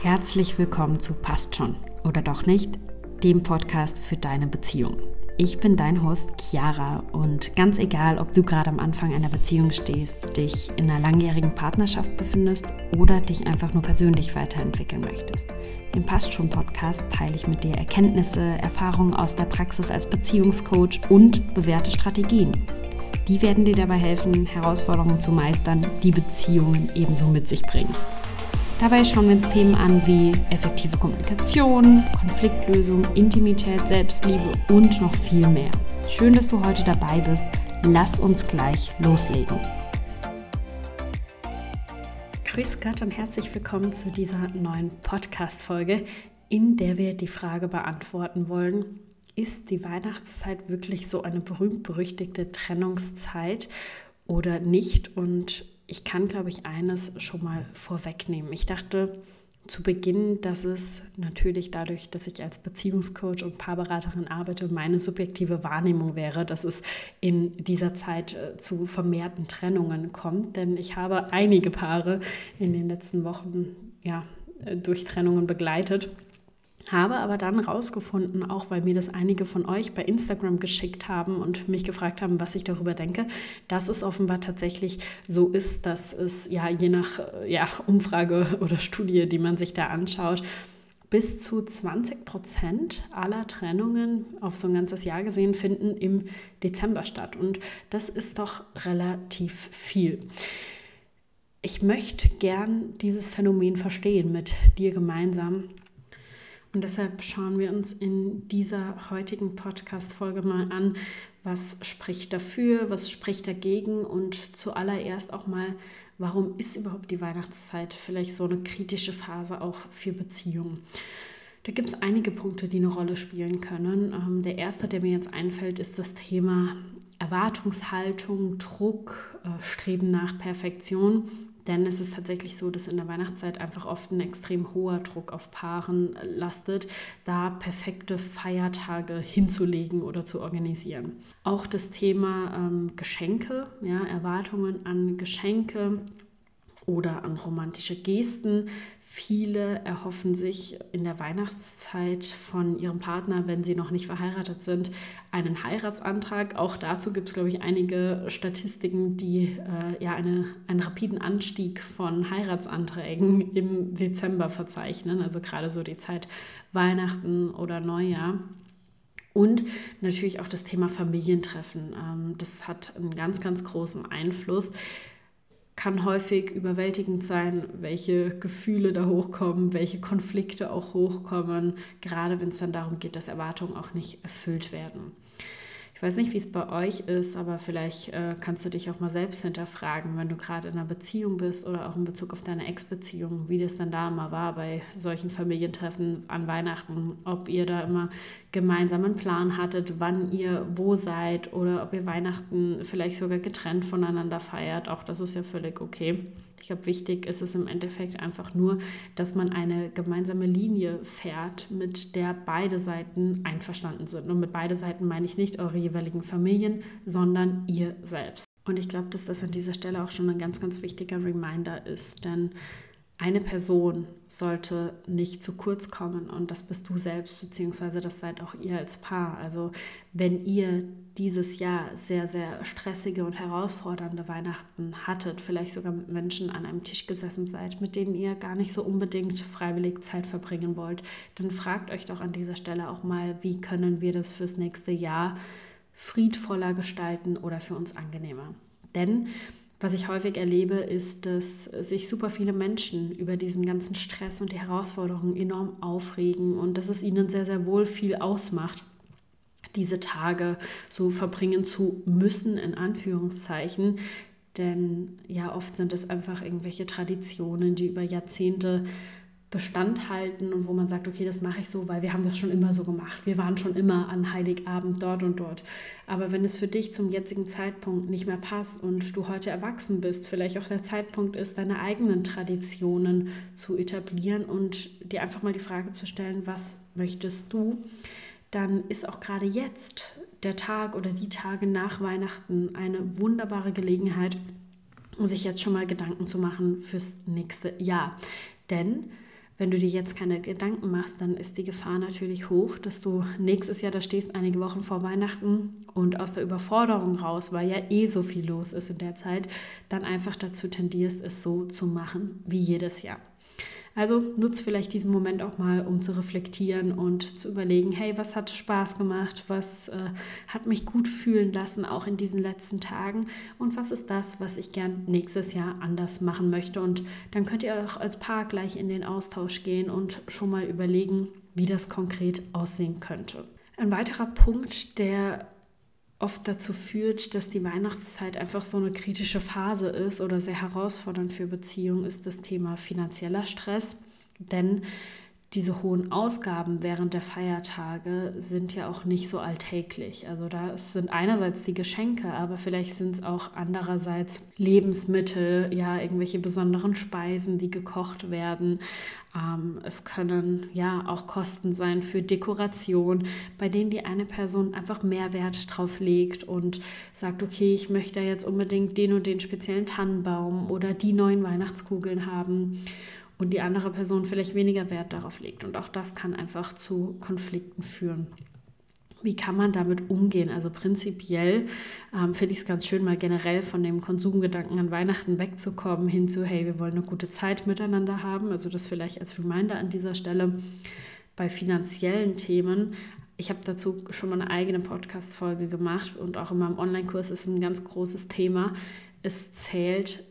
Herzlich willkommen zu Passt schon oder doch nicht, dem Podcast für deine Beziehung. Ich bin dein Host Chiara und ganz egal, ob du gerade am Anfang einer Beziehung stehst, dich in einer langjährigen Partnerschaft befindest oder dich einfach nur persönlich weiterentwickeln möchtest. Im Passt schon Podcast teile ich mit dir Erkenntnisse, Erfahrungen aus der Praxis als Beziehungscoach und bewährte Strategien. Die werden dir dabei helfen, Herausforderungen zu meistern, die Beziehungen ebenso mit sich bringen. Dabei schauen wir uns Themen an wie effektive Kommunikation, Konfliktlösung, Intimität, Selbstliebe und noch viel mehr. Schön, dass du heute dabei bist. Lass uns gleich loslegen. Grüß Gott und herzlich willkommen zu dieser neuen Podcast-Folge, in der wir die Frage beantworten wollen: Ist die Weihnachtszeit wirklich so eine berühmt-berüchtigte Trennungszeit oder nicht? Und ich kann, glaube ich, eines schon mal vorwegnehmen. Ich dachte zu Beginn, dass es natürlich dadurch, dass ich als Beziehungscoach und Paarberaterin arbeite, meine subjektive Wahrnehmung wäre, dass es in dieser Zeit äh, zu vermehrten Trennungen kommt. Denn ich habe einige Paare in den letzten Wochen ja, äh, durch Trennungen begleitet habe aber dann rausgefunden, auch weil mir das einige von euch bei Instagram geschickt haben und mich gefragt haben, was ich darüber denke, dass es offenbar tatsächlich so ist, dass es ja je nach ja, Umfrage oder Studie, die man sich da anschaut, bis zu 20 Prozent aller Trennungen auf so ein ganzes Jahr gesehen finden im Dezember statt. Und das ist doch relativ viel. Ich möchte gern dieses Phänomen verstehen mit dir gemeinsam und deshalb schauen wir uns in dieser heutigen Podcast-Folge mal an, was spricht dafür, was spricht dagegen und zuallererst auch mal, warum ist überhaupt die Weihnachtszeit vielleicht so eine kritische Phase auch für Beziehungen. Da gibt es einige Punkte, die eine Rolle spielen können. Ähm, der erste, der mir jetzt einfällt, ist das Thema Erwartungshaltung, Druck, äh, Streben nach Perfektion. Denn es ist tatsächlich so, dass in der Weihnachtszeit einfach oft ein extrem hoher Druck auf Paaren lastet, da perfekte Feiertage hinzulegen oder zu organisieren. Auch das Thema ähm, Geschenke, ja, Erwartungen an Geschenke oder an romantische Gesten Viele erhoffen sich in der Weihnachtszeit von ihrem Partner, wenn sie noch nicht verheiratet sind, einen Heiratsantrag. Auch dazu gibt es, glaube ich, einige Statistiken, die äh, ja eine, einen rapiden Anstieg von Heiratsanträgen im Dezember verzeichnen. Also gerade so die Zeit Weihnachten oder Neujahr. Und natürlich auch das Thema Familientreffen. Ähm, das hat einen ganz, ganz großen Einfluss kann häufig überwältigend sein, welche Gefühle da hochkommen, welche Konflikte auch hochkommen, gerade wenn es dann darum geht, dass Erwartungen auch nicht erfüllt werden. Ich weiß nicht, wie es bei euch ist, aber vielleicht äh, kannst du dich auch mal selbst hinterfragen, wenn du gerade in einer Beziehung bist oder auch in Bezug auf deine Ex-Beziehung, wie das dann da immer war bei solchen Familientreffen an Weihnachten, ob ihr da immer gemeinsam einen Plan hattet, wann ihr wo seid oder ob ihr Weihnachten vielleicht sogar getrennt voneinander feiert. Auch das ist ja völlig okay. Ich glaube, wichtig ist es im Endeffekt einfach nur, dass man eine gemeinsame Linie fährt, mit der beide Seiten einverstanden sind. Und mit beide Seiten meine ich nicht eure jeweiligen Familien, sondern ihr selbst. Und ich glaube, dass das an dieser Stelle auch schon ein ganz, ganz wichtiger Reminder ist, denn eine Person sollte nicht zu kurz kommen und das bist du selbst, beziehungsweise das seid auch ihr als Paar. Also wenn ihr dieses Jahr sehr, sehr stressige und herausfordernde Weihnachten hattet, vielleicht sogar mit Menschen an einem Tisch gesessen seid, mit denen ihr gar nicht so unbedingt freiwillig Zeit verbringen wollt, dann fragt euch doch an dieser Stelle auch mal, wie können wir das fürs nächste Jahr friedvoller gestalten oder für uns angenehmer. Denn was ich häufig erlebe, ist, dass sich super viele Menschen über diesen ganzen Stress und die Herausforderungen enorm aufregen und dass es ihnen sehr, sehr wohl viel ausmacht, diese Tage so verbringen zu müssen, in Anführungszeichen. Denn ja, oft sind es einfach irgendwelche Traditionen, die über Jahrzehnte Bestand halten und wo man sagt, okay, das mache ich so, weil wir haben das schon immer so gemacht. Wir waren schon immer an Heiligabend dort und dort. Aber wenn es für dich zum jetzigen Zeitpunkt nicht mehr passt und du heute erwachsen bist, vielleicht auch der Zeitpunkt ist, deine eigenen Traditionen zu etablieren und dir einfach mal die Frage zu stellen, was möchtest du, dann ist auch gerade jetzt der Tag oder die Tage nach Weihnachten eine wunderbare Gelegenheit, um sich jetzt schon mal Gedanken zu machen fürs nächste Jahr. Denn Wenn du dir jetzt keine Gedanken machst, dann ist die Gefahr natürlich hoch, dass du nächstes Jahr da stehst, einige Wochen vor Weihnachten und aus der Überforderung raus, weil ja eh so viel los ist in der Zeit, dann einfach dazu tendierst, es so zu machen wie jedes Jahr. Also nutze vielleicht diesen Moment auch mal, um zu reflektieren und zu überlegen, hey, was hat Spaß gemacht, was äh, hat mich gut fühlen lassen, auch in diesen letzten Tagen und was ist das, was ich gern nächstes Jahr anders machen möchte. Und dann könnt ihr auch als Paar gleich in den Austausch gehen und schon mal überlegen, wie das konkret aussehen könnte. Ein weiterer Punkt, der oft dazu führt, dass die Weihnachtszeit einfach so eine kritische Phase ist oder sehr herausfordernd für Beziehungen, ist das Thema finanzieller Stress. Denn diese hohen Ausgaben während der Feiertage sind ja auch nicht so alltäglich. Also da sind einerseits die Geschenke, aber vielleicht sind es auch andererseits Lebensmittel, ja, irgendwelche besonderen Speisen, die gekocht werden. Ähm, es können ja auch Kosten sein für Dekoration, bei denen die eine Person einfach mehr Wert drauf legt und sagt, okay, ich möchte jetzt unbedingt den und den speziellen Tannenbaum oder die neuen Weihnachtskugeln haben und die andere Person vielleicht weniger Wert darauf legt. Und auch das kann einfach zu Konflikten führen. Wie kann man damit umgehen? Also prinzipiell ähm, finde ich es ganz schön, mal generell von dem Konsumgedanken an Weihnachten wegzukommen, hin zu, hey, wir wollen eine gute Zeit miteinander haben. Also das vielleicht als Reminder an dieser Stelle. Bei finanziellen Themen ich habe dazu schon mal eine eigene Podcast-Folge gemacht und auch in meinem Online-Kurs ist ein ganz großes Thema. Es zählt,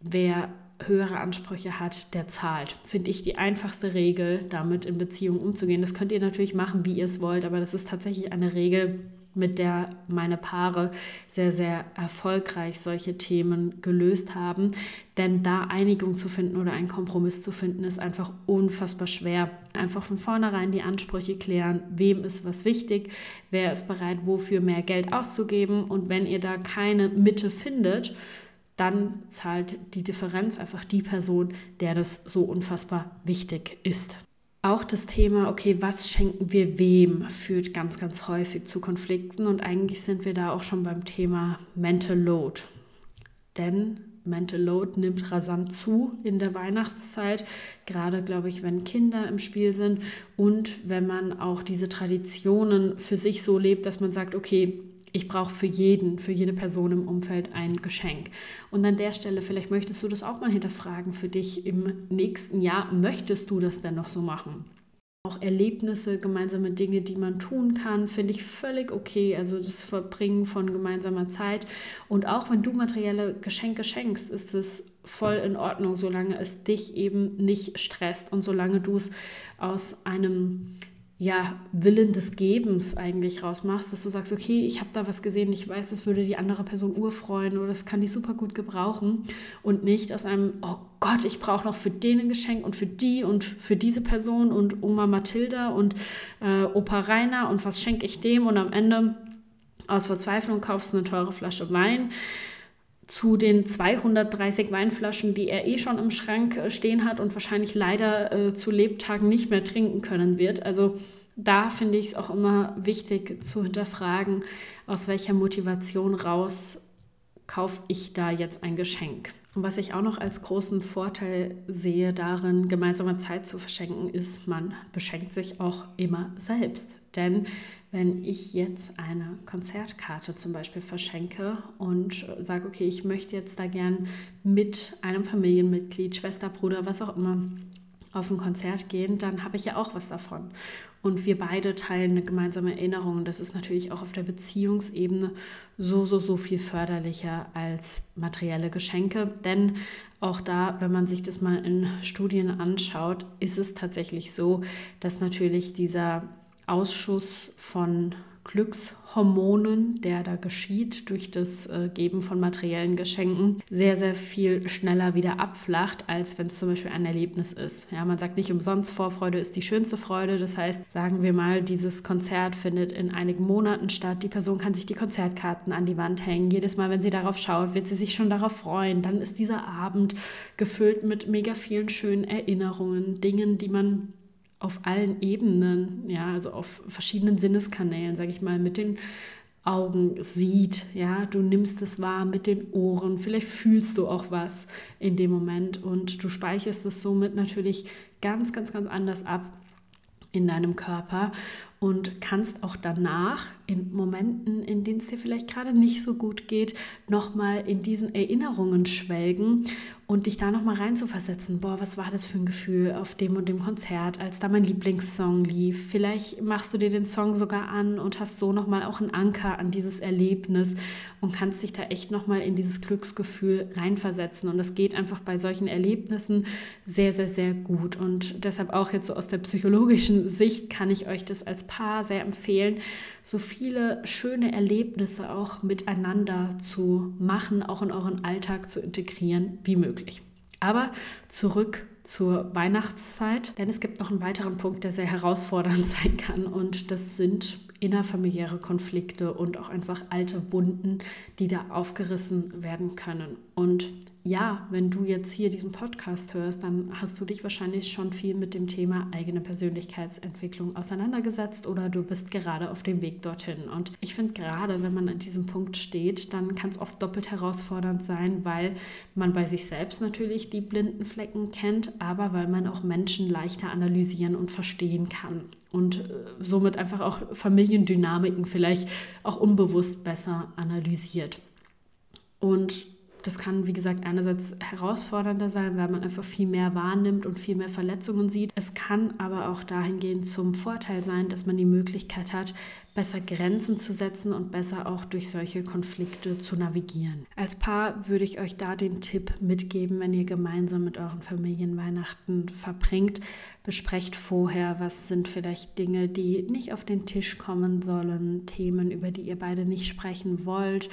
wer höhere Ansprüche hat, der zahlt. Finde ich die einfachste Regel, damit in Beziehungen umzugehen. Das könnt ihr natürlich machen, wie ihr es wollt, aber das ist tatsächlich eine Regel, mit der meine Paare sehr, sehr erfolgreich solche Themen gelöst haben. Denn da Einigung zu finden oder einen Kompromiss zu finden, ist einfach unfassbar schwer. Einfach von vornherein die Ansprüche klären, wem ist was wichtig, wer ist bereit, wofür mehr Geld auszugeben. Und wenn ihr da keine Mitte findet, dann zahlt die Differenz einfach die Person, der das so unfassbar wichtig ist. Auch das Thema, okay, was schenken wir wem, führt ganz, ganz häufig zu Konflikten und eigentlich sind wir da auch schon beim Thema Mental Load. Denn Mental Load nimmt rasant zu in der Weihnachtszeit, gerade glaube ich, wenn Kinder im Spiel sind und wenn man auch diese Traditionen für sich so lebt, dass man sagt, okay, ich brauche für jeden, für jede Person im Umfeld ein Geschenk. Und an der Stelle, vielleicht möchtest du das auch mal hinterfragen für dich im nächsten Jahr. Möchtest du das denn noch so machen? Auch Erlebnisse, gemeinsame Dinge, die man tun kann, finde ich völlig okay. Also das Verbringen von gemeinsamer Zeit. Und auch wenn du materielle Geschenke schenkst, ist es voll in Ordnung, solange es dich eben nicht stresst und solange du es aus einem ja, Willen des Gebens eigentlich rausmachst, dass du sagst, okay, ich habe da was gesehen, ich weiß, das würde die andere Person urfreuen oder das kann die super gut gebrauchen. Und nicht aus einem, oh Gott, ich brauche noch für den ein Geschenk und für die und für diese Person und Oma Mathilda und äh, Opa Rainer und was schenke ich dem? Und am Ende aus Verzweiflung kaufst du eine teure Flasche Wein zu den 230 Weinflaschen, die er eh schon im Schrank äh, stehen hat und wahrscheinlich leider äh, zu Lebtagen nicht mehr trinken können wird. Also da finde ich es auch immer wichtig zu hinterfragen, aus welcher Motivation raus kaufe ich da jetzt ein Geschenk. Und was ich auch noch als großen Vorteil sehe darin, gemeinsame Zeit zu verschenken, ist, man beschenkt sich auch immer selbst. Denn wenn ich jetzt eine Konzertkarte zum Beispiel verschenke und sage, okay, ich möchte jetzt da gern mit einem Familienmitglied, Schwester, Bruder, was auch immer, auf ein Konzert gehen, dann habe ich ja auch was davon. Und wir beide teilen eine gemeinsame Erinnerung. Das ist natürlich auch auf der Beziehungsebene so, so, so viel förderlicher als materielle Geschenke. Denn auch da, wenn man sich das mal in Studien anschaut, ist es tatsächlich so, dass natürlich dieser Ausschuss von Glückshormonen, der da geschieht durch das äh, Geben von materiellen Geschenken, sehr, sehr viel schneller wieder abflacht, als wenn es zum Beispiel ein Erlebnis ist. Ja, man sagt nicht umsonst, Vorfreude ist die schönste Freude. Das heißt, sagen wir mal, dieses Konzert findet in einigen Monaten statt. Die Person kann sich die Konzertkarten an die Wand hängen. Jedes Mal, wenn sie darauf schaut, wird sie sich schon darauf freuen. Dann ist dieser Abend gefüllt mit mega vielen schönen Erinnerungen, Dingen, die man auf allen Ebenen, ja, also auf verschiedenen Sinneskanälen, sage ich mal, mit den Augen sieht, ja, du nimmst es wahr mit den Ohren, vielleicht fühlst du auch was in dem Moment und du speicherst es somit natürlich ganz, ganz, ganz anders ab in deinem Körper und kannst auch danach in Momenten, in denen es dir vielleicht gerade nicht so gut geht, nochmal in diesen Erinnerungen schwelgen und dich da nochmal reinzuversetzen. Boah, was war das für ein Gefühl auf dem und dem Konzert, als da mein Lieblingssong lief. Vielleicht machst du dir den Song sogar an und hast so nochmal auch einen Anker an dieses Erlebnis und kannst dich da echt nochmal in dieses Glücksgefühl reinversetzen. Und das geht einfach bei solchen Erlebnissen sehr, sehr, sehr gut. Und deshalb auch jetzt so aus der psychologischen Sicht kann ich euch das als Paar sehr empfehlen, so viele schöne Erlebnisse auch miteinander zu machen, auch in euren Alltag zu integrieren wie möglich. Aber zurück zur Weihnachtszeit, denn es gibt noch einen weiteren Punkt, der sehr herausfordernd sein kann und das sind innerfamiliäre Konflikte und auch einfach alte Wunden, die da aufgerissen werden können. Und ja, wenn du jetzt hier diesen Podcast hörst, dann hast du dich wahrscheinlich schon viel mit dem Thema eigene Persönlichkeitsentwicklung auseinandergesetzt oder du bist gerade auf dem Weg dorthin. Und ich finde gerade, wenn man an diesem Punkt steht, dann kann es oft doppelt herausfordernd sein, weil man bei sich selbst natürlich die blinden Flecken kennt, aber weil man auch Menschen leichter analysieren und verstehen kann und äh, somit einfach auch Familiendynamiken vielleicht auch unbewusst besser analysiert. Und das kann, wie gesagt, einerseits herausfordernder sein, weil man einfach viel mehr wahrnimmt und viel mehr Verletzungen sieht. Es kann aber auch dahingehend zum Vorteil sein, dass man die Möglichkeit hat, besser Grenzen zu setzen und besser auch durch solche Konflikte zu navigieren. Als Paar würde ich euch da den Tipp mitgeben, wenn ihr gemeinsam mit euren Familien Weihnachten verbringt, besprecht vorher, was sind vielleicht Dinge, die nicht auf den Tisch kommen sollen, Themen, über die ihr beide nicht sprechen wollt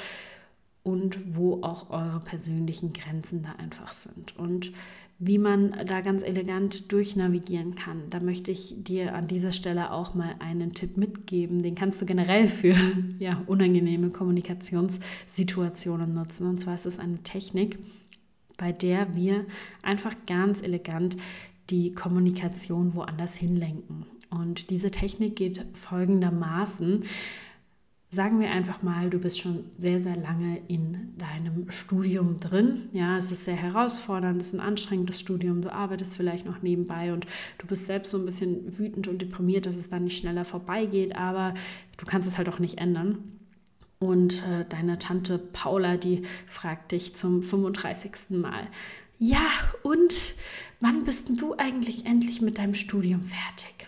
und wo auch eure persönlichen Grenzen da einfach sind. Und wie man da ganz elegant durchnavigieren kann, da möchte ich dir an dieser Stelle auch mal einen Tipp mitgeben. Den kannst du generell für ja, unangenehme Kommunikationssituationen nutzen. Und zwar ist es eine Technik, bei der wir einfach ganz elegant die Kommunikation woanders hinlenken. Und diese Technik geht folgendermaßen. Sagen wir einfach mal, du bist schon sehr, sehr lange in deinem Studium drin. Ja, es ist sehr herausfordernd, es ist ein anstrengendes Studium. Du arbeitest vielleicht noch nebenbei und du bist selbst so ein bisschen wütend und deprimiert, dass es dann nicht schneller vorbeigeht, aber du kannst es halt auch nicht ändern. Und äh, deine Tante Paula, die fragt dich zum 35. Mal, ja, und wann bist du eigentlich endlich mit deinem Studium fertig?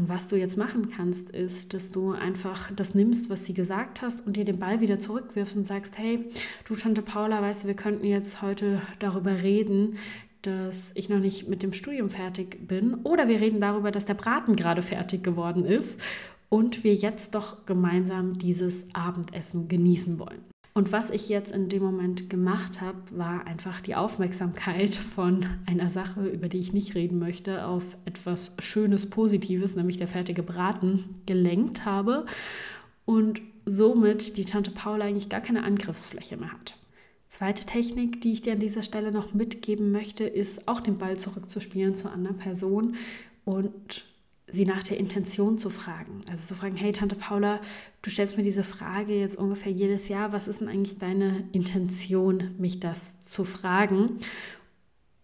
Und was du jetzt machen kannst, ist, dass du einfach das nimmst, was sie gesagt hast und dir den Ball wieder zurückwirfst und sagst, hey, du Tante Paula, weißt du, wir könnten jetzt heute darüber reden, dass ich noch nicht mit dem Studium fertig bin. Oder wir reden darüber, dass der Braten gerade fertig geworden ist und wir jetzt doch gemeinsam dieses Abendessen genießen wollen. Und was ich jetzt in dem Moment gemacht habe, war einfach die Aufmerksamkeit von einer Sache, über die ich nicht reden möchte, auf etwas Schönes, Positives, nämlich der fertige Braten, gelenkt habe und somit die Tante Paula eigentlich gar keine Angriffsfläche mehr hat. Zweite Technik, die ich dir an dieser Stelle noch mitgeben möchte, ist auch den Ball zurückzuspielen zur anderen Person und sie nach der Intention zu fragen. Also zu fragen, hey Tante Paula, du stellst mir diese Frage jetzt ungefähr jedes Jahr, was ist denn eigentlich deine Intention, mich das zu fragen?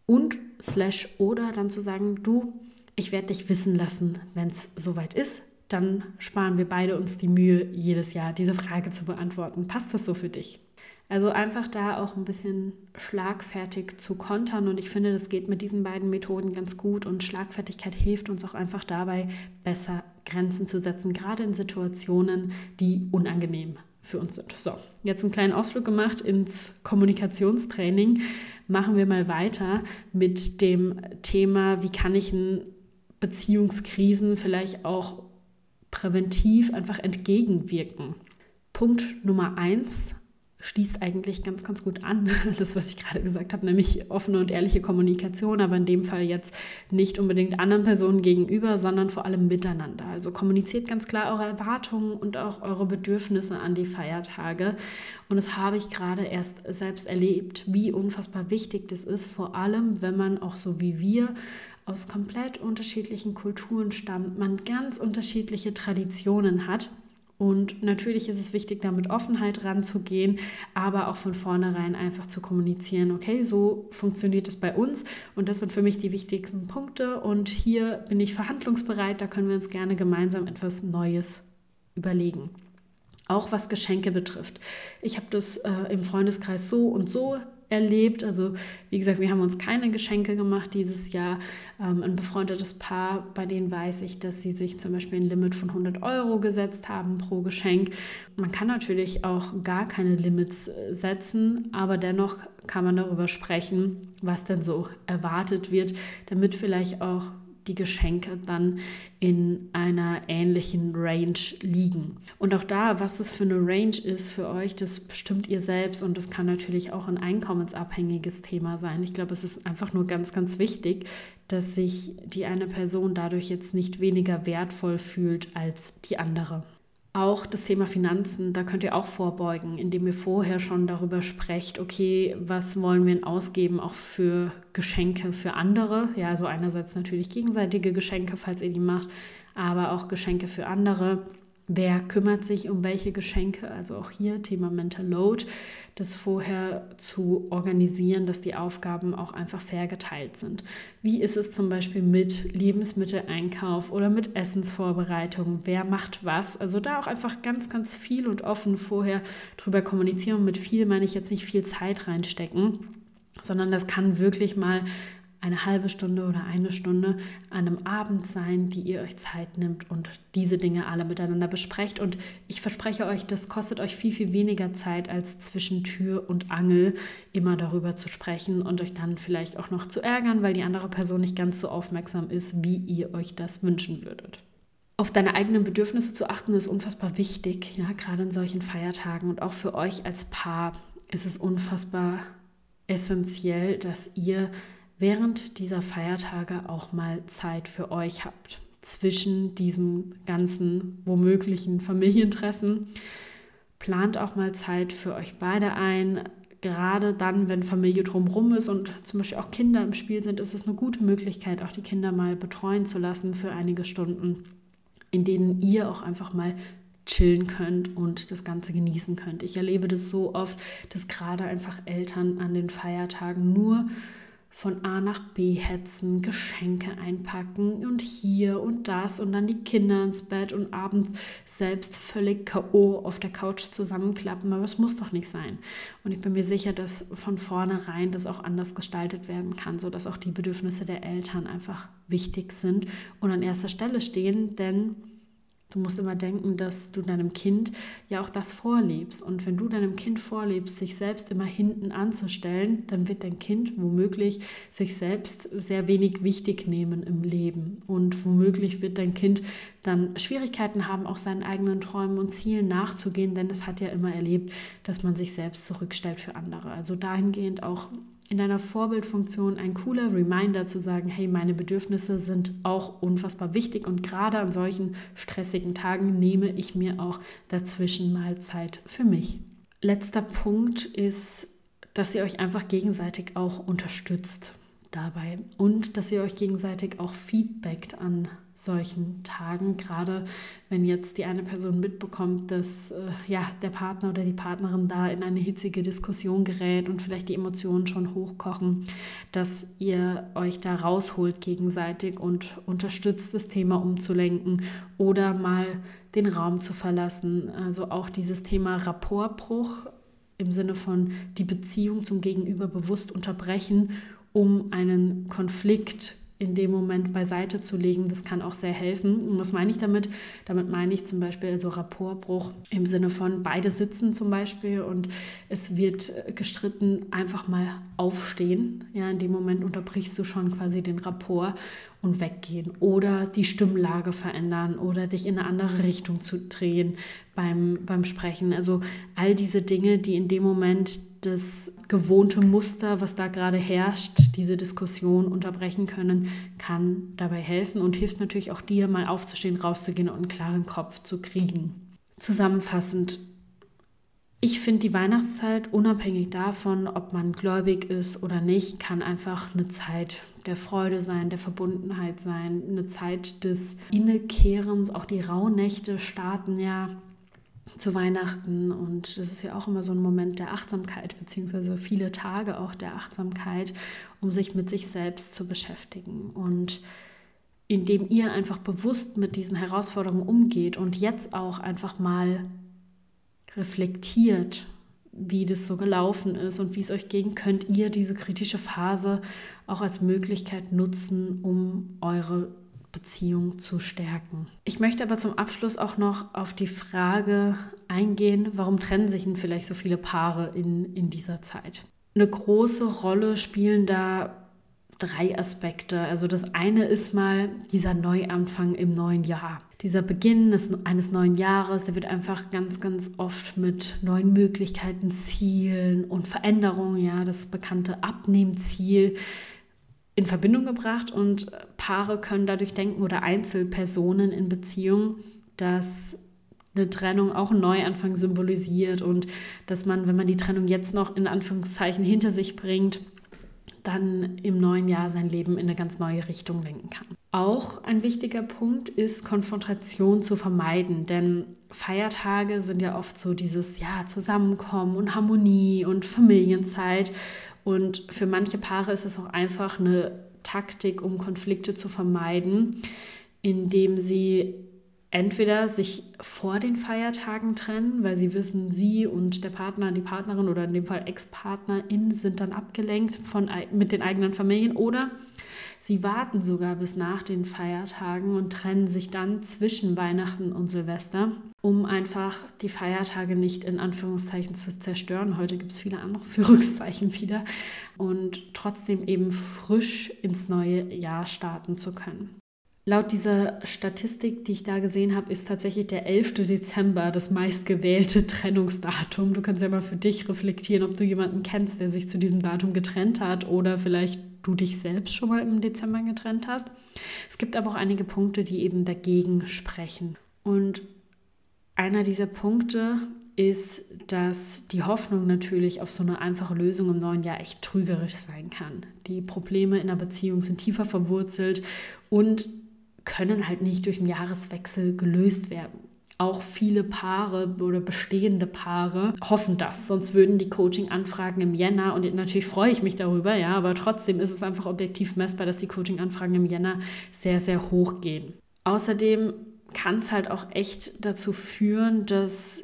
Und slash oder dann zu sagen, du, ich werde dich wissen lassen, wenn es soweit ist. Dann sparen wir beide uns die Mühe, jedes Jahr diese Frage zu beantworten. Passt das so für dich? Also einfach da auch ein bisschen schlagfertig zu kontern und ich finde, das geht mit diesen beiden Methoden ganz gut und Schlagfertigkeit hilft uns auch einfach dabei, besser Grenzen zu setzen, gerade in Situationen, die unangenehm für uns sind. So, jetzt einen kleinen Ausflug gemacht ins Kommunikationstraining. Machen wir mal weiter mit dem Thema, wie kann ich in Beziehungskrisen vielleicht auch präventiv einfach entgegenwirken. Punkt Nummer eins, schließt eigentlich ganz, ganz gut an, das, was ich gerade gesagt habe, nämlich offene und ehrliche Kommunikation, aber in dem Fall jetzt nicht unbedingt anderen Personen gegenüber, sondern vor allem miteinander. Also kommuniziert ganz klar eure Erwartungen und auch eure Bedürfnisse an die Feiertage. Und das habe ich gerade erst selbst erlebt, wie unfassbar wichtig das ist, vor allem wenn man auch so wie wir aus komplett unterschiedlichen Kulturen stammt, man ganz unterschiedliche Traditionen hat Und natürlich ist es wichtig, da mit Offenheit ranzugehen, aber auch von vornherein einfach zu kommunizieren, okay, so funktioniert es bei uns und das sind für mich die wichtigsten Punkte und hier bin ich verhandlungsbereit, da können wir uns gerne gemeinsam etwas Neues überlegen. Auch was Geschenke betrifft. Ich habe das äh, im Freundeskreis so und so erlebt. Also wie gesagt, wir haben uns keine Geschenke gemacht dieses Jahr. Ähm, ein befreundetes Paar, bei denen weiß ich, dass sie sich zum Beispiel ein Limit von 100 Euro gesetzt haben pro Geschenk. Man kann natürlich auch gar keine Limits äh, setzen, aber dennoch kann man darüber sprechen, was denn so erwartet wird, damit vielleicht auch die Geschenke dann in einer ähnlichen Range liegen. Und auch da, was es für eine Range ist für euch, das bestimmt ihr selbst und das kann natürlich auch ein einkommensabhängiges Thema sein. Ich glaube, es ist einfach nur ganz, ganz wichtig, dass sich die eine Person dadurch jetzt nicht weniger wertvoll fühlt als die andere. Auch das Thema Finanzen, da könnt ihr auch vorbeugen, indem ihr vorher schon darüber sprecht, okay, was wollen wir ausgeben, auch für Geschenke für andere. Ja, also einerseits natürlich gegenseitige Geschenke, falls ihr die macht, aber auch Geschenke für andere. Wer kümmert sich um welche Geschenke? Also auch hier Thema Mental Load, das vorher zu organisieren, dass die Aufgaben auch einfach fair geteilt sind. Wie ist es zum Beispiel mit Lebensmitteleinkauf oder mit Essensvorbereitung? Wer macht was? Also da auch einfach ganz, ganz viel und offen vorher drüber kommunizieren. Mit viel meine ich jetzt nicht viel Zeit reinstecken sondern das kann wirklich mal eine halbe Stunde oder eine Stunde an einem Abend sein, die ihr euch Zeit nimmt und diese Dinge alle miteinander besprecht. Und ich verspreche euch, das kostet euch viel, viel weniger Zeit, als zwischen Tür und Angel immer darüber zu sprechen und euch dann vielleicht auch noch zu ärgern, weil die andere Person nicht ganz so aufmerksam ist, wie ihr euch das wünschen würdet. Auf deine eigenen Bedürfnisse zu achten ist unfassbar wichtig, ja, gerade in solchen Feiertagen und auch für euch als Paar ist es unfassbar essentiell, dass ihr während dieser Feiertage auch mal Zeit für euch habt. Zwischen diesen ganzen womöglichen Familientreffen. Plant auch mal Zeit für euch beide ein. Gerade dann, wenn Familie drumherum ist und zum Beispiel auch Kinder im Spiel sind, ist es eine gute Möglichkeit, auch die Kinder mal betreuen zu lassen für einige Stunden, in denen ihr auch einfach mal chillen könnt und das Ganze genießen könnt. Ich erlebe das so oft, dass gerade einfach Eltern an den Feiertagen nur von A nach B hetzen, Geschenke einpacken und hier und das und dann die Kinder ins Bett und abends selbst völlig KO auf der Couch zusammenklappen. Aber es muss doch nicht sein. Und ich bin mir sicher, dass von vornherein das auch anders gestaltet werden kann, sodass auch die Bedürfnisse der Eltern einfach wichtig sind und an erster Stelle stehen, denn Du musst immer denken, dass du deinem Kind ja auch das vorlebst. Und wenn du deinem Kind vorlebst, sich selbst immer hinten anzustellen, dann wird dein Kind womöglich sich selbst sehr wenig wichtig nehmen im Leben. Und womöglich wird dein Kind dann Schwierigkeiten haben, auch seinen eigenen Träumen und Zielen nachzugehen, denn es hat ja immer erlebt, dass man sich selbst zurückstellt für andere. Also dahingehend auch in deiner Vorbildfunktion ein cooler Reminder zu sagen, hey, meine Bedürfnisse sind auch unfassbar wichtig und gerade an solchen stressigen Tagen nehme ich mir auch dazwischen mal Zeit für mich. Letzter Punkt ist, dass ihr euch einfach gegenseitig auch unterstützt dabei und dass ihr euch gegenseitig auch feedbackt an solchen Tagen, gerade wenn jetzt die eine Person mitbekommt, dass äh, ja, der Partner oder die Partnerin da in eine hitzige Diskussion gerät und vielleicht die Emotionen schon hochkochen, dass ihr euch da rausholt gegenseitig und unterstützt, das Thema umzulenken oder mal den Raum zu verlassen. Also auch dieses Thema Rapportbruch im Sinne von die Beziehung zum Gegenüber bewusst unterbrechen, um einen Konflikt in dem Moment beiseite zu legen, das kann auch sehr helfen. Und was meine ich damit? Damit meine ich zum Beispiel so Rapportbruch im Sinne von beide sitzen zum Beispiel und es wird gestritten, einfach mal aufstehen. Ja, in dem Moment unterbrichst du schon quasi den Rapport und weggehen oder die Stimmlage verändern oder dich in eine andere Richtung zu drehen beim, beim Sprechen. Also all diese Dinge, die in dem Moment das gewohnte Muster, was da gerade herrscht, diese Diskussion unterbrechen können, kann dabei helfen und hilft natürlich auch dir, mal aufzustehen, rauszugehen und einen klaren Kopf zu kriegen. Zusammenfassend, ich finde die Weihnachtszeit, unabhängig davon, ob man gläubig ist oder nicht, kann einfach eine Zeit der Freude sein, der Verbundenheit sein, eine Zeit des Innekehrens. Auch die Rauhnächte starten ja zu Weihnachten und das ist ja auch immer so ein Moment der Achtsamkeit, beziehungsweise viele Tage auch der Achtsamkeit, um sich mit sich selbst zu beschäftigen. Und indem ihr einfach bewusst mit diesen Herausforderungen umgeht und jetzt auch einfach mal reflektiert, wie das so gelaufen ist und wie es euch ging, könnt ihr diese kritische Phase auch als Möglichkeit nutzen, um eure Beziehung zu stärken. Ich möchte aber zum Abschluss auch noch auf die Frage eingehen, warum trennen sich denn vielleicht so viele Paare in, in dieser Zeit? Eine große Rolle spielen da drei Aspekte. Also das eine ist mal dieser Neuanfang im neuen Jahr. Dieser Beginn des, eines neuen Jahres, der wird einfach ganz, ganz oft mit neuen Möglichkeiten, Zielen und Veränderungen, ja, das bekannte Abnehmziel in Verbindung gebracht und Paare können dadurch denken oder Einzelpersonen in Beziehungen, dass eine Trennung auch einen Neuanfang symbolisiert und dass man, wenn man die Trennung jetzt noch in Anführungszeichen hinter sich bringt, dann im neuen Jahr sein Leben in eine ganz neue Richtung lenken kann. Auch ein wichtiger Punkt ist, Konfrontation zu vermeiden, denn Feiertage sind ja oft so dieses ja, Zusammenkommen und Harmonie und Familienzeit und für manche Paare ist es auch einfach eine Taktik, um Konflikte zu vermeiden, indem sie entweder sich vor den Feiertagen trennen, weil sie wissen, sie und der Partner, die Partnerin oder in dem Fall Ex-Partnerin sind dann abgelenkt von, mit den eigenen Familien oder Sie warten sogar bis nach den Feiertagen und trennen sich dann zwischen Weihnachten und Silvester, um einfach die Feiertage nicht in Anführungszeichen zu zerstören. Heute gibt es viele andere Führungszeichen wieder und trotzdem eben frisch ins neue Jahr starten zu können. Laut dieser Statistik, die ich da gesehen habe, ist tatsächlich der 11. Dezember das meistgewählte Trennungsdatum. Du kannst ja mal für dich reflektieren, ob du jemanden kennst, der sich zu diesem Datum getrennt hat oder vielleicht du dich selbst schon mal im Dezember getrennt hast. Es gibt aber auch einige Punkte, die eben dagegen sprechen. Und einer dieser Punkte ist, dass die Hoffnung natürlich auf so eine einfache Lösung im neuen Jahr echt trügerisch sein kann. Die Probleme in der Beziehung sind tiefer verwurzelt und können halt nicht durch den Jahreswechsel gelöst werden auch viele Paare oder bestehende Paare hoffen das, sonst würden die Coaching-Anfragen im Jänner, und natürlich freue ich mich darüber, ja, aber trotzdem ist es einfach objektiv messbar, dass die Coaching-Anfragen im Jänner sehr, sehr hoch gehen. Außerdem kann es halt auch echt dazu führen, dass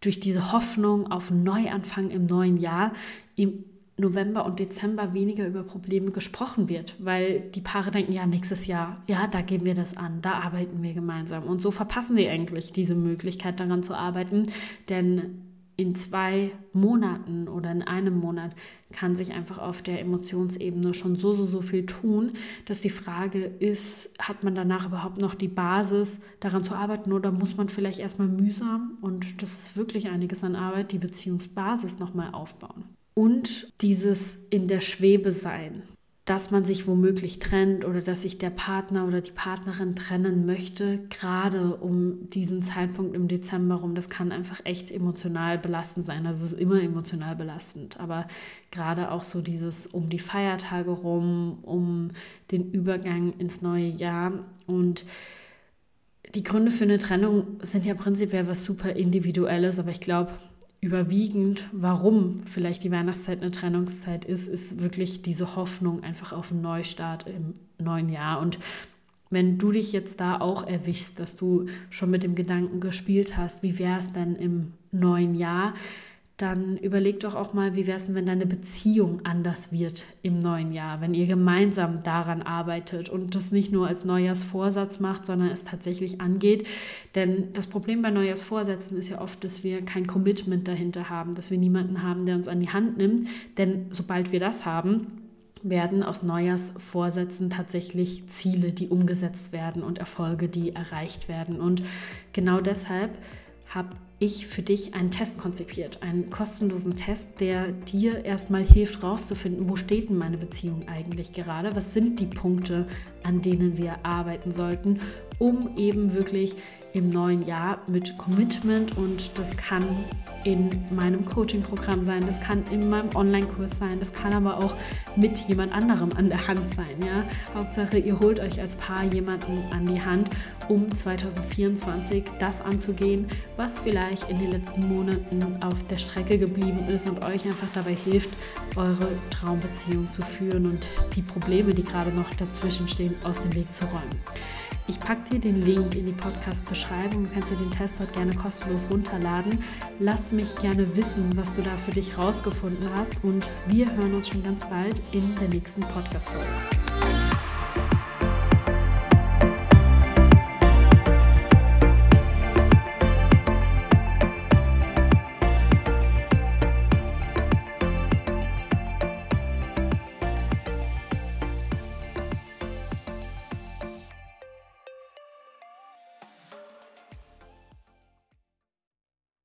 durch diese Hoffnung auf Neuanfang im neuen Jahr im November und Dezember weniger über Probleme gesprochen wird, weil die Paare denken, ja, nächstes Jahr, ja, da gehen wir das an, da arbeiten wir gemeinsam. Und so verpassen sie eigentlich diese Möglichkeit daran zu arbeiten, denn in zwei Monaten oder in einem Monat kann sich einfach auf der Emotionsebene schon so, so, so viel tun, dass die Frage ist, hat man danach überhaupt noch die Basis, daran zu arbeiten oder muss man vielleicht erstmal mühsam, und das ist wirklich einiges an Arbeit, die Beziehungsbasis nochmal aufbauen und dieses in der Schwebe sein, dass man sich womöglich trennt oder dass sich der Partner oder die Partnerin trennen möchte, gerade um diesen Zeitpunkt im Dezember rum. Das kann einfach echt emotional belastend sein. Also es ist immer emotional belastend, aber gerade auch so dieses um die Feiertage rum, um den Übergang ins neue Jahr und die Gründe für eine Trennung sind ja prinzipiell was super Individuelles, aber ich glaube, überwiegend, warum vielleicht die Weihnachtszeit eine Trennungszeit ist, ist wirklich diese Hoffnung einfach auf einen Neustart im neuen Jahr. Und wenn du dich jetzt da auch erwischst, dass du schon mit dem Gedanken gespielt hast, wie wäre es denn im neuen Jahr, dann überleg doch auch mal, wie wäre es wenn deine Beziehung anders wird im neuen Jahr, wenn ihr gemeinsam daran arbeitet und das nicht nur als Neujahrsvorsatz macht, sondern es tatsächlich angeht. Denn das Problem bei Neujahrsvorsätzen ist ja oft, dass wir kein Commitment dahinter haben, dass wir niemanden haben, der uns an die Hand nimmt. Denn sobald wir das haben, werden aus Neujahrsvorsätzen tatsächlich Ziele, die umgesetzt werden und Erfolge, die erreicht werden. Und genau deshalb habe ich für dich einen Test konzipiert, einen kostenlosen Test, der dir erstmal hilft herauszufinden, wo steht denn meine Beziehung eigentlich gerade, was sind die Punkte, an denen wir arbeiten sollten, um eben wirklich im neuen Jahr mit Commitment und das kann in meinem Coaching-Programm sein, das kann in meinem Online-Kurs sein, das kann aber auch mit jemand anderem an der Hand sein. Ja? Hauptsache, ihr holt euch als Paar jemanden an die Hand, um 2024 das anzugehen, was vielleicht in den letzten Monaten auf der Strecke geblieben ist und euch einfach dabei hilft, eure Traumbeziehung zu führen und die Probleme, die gerade noch dazwischen stehen, aus dem Weg zu räumen. Ich packe dir den Link in die Podcast-Beschreibung. Du kannst dir den Test dort gerne kostenlos runterladen. Lass mich gerne wissen, was du da für dich rausgefunden hast. Und wir hören uns schon ganz bald in der nächsten Podcast-Folge.